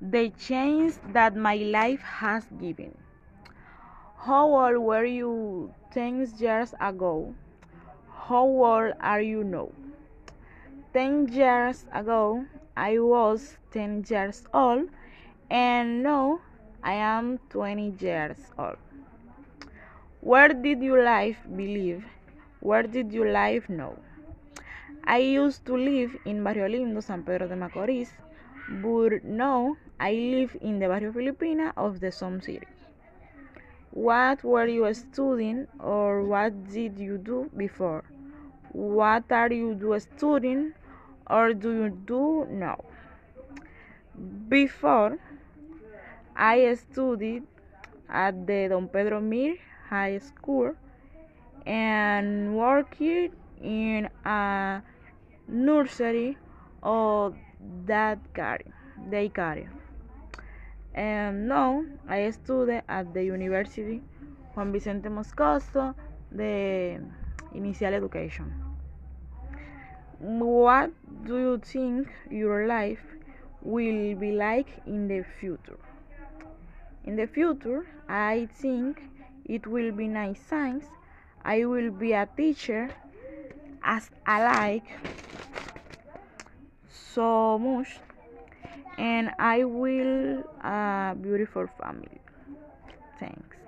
the change that my life has given. How old were you 10 years ago? How old are you now? 10 years ago, I was 10 years old, and now I am 20 years old. Where did you live believe? Where did you live now? I used to live in Barrio Lindo, San Pedro de Macorís, but now I live in the Barrio Filipina of the Som City. What were you studying or what did you do before? What are you do studying or do you do now? Before, I studied at the Don Pedro Mir High School and worked in a nursery of that daycare. And um, now I study at the University Juan Vicente Moscoso de Initial Education. What do you think your life will be like in the future? In the future, I think it will be nice science. I will be a teacher as I like so much and I will a beautiful family. Thanks.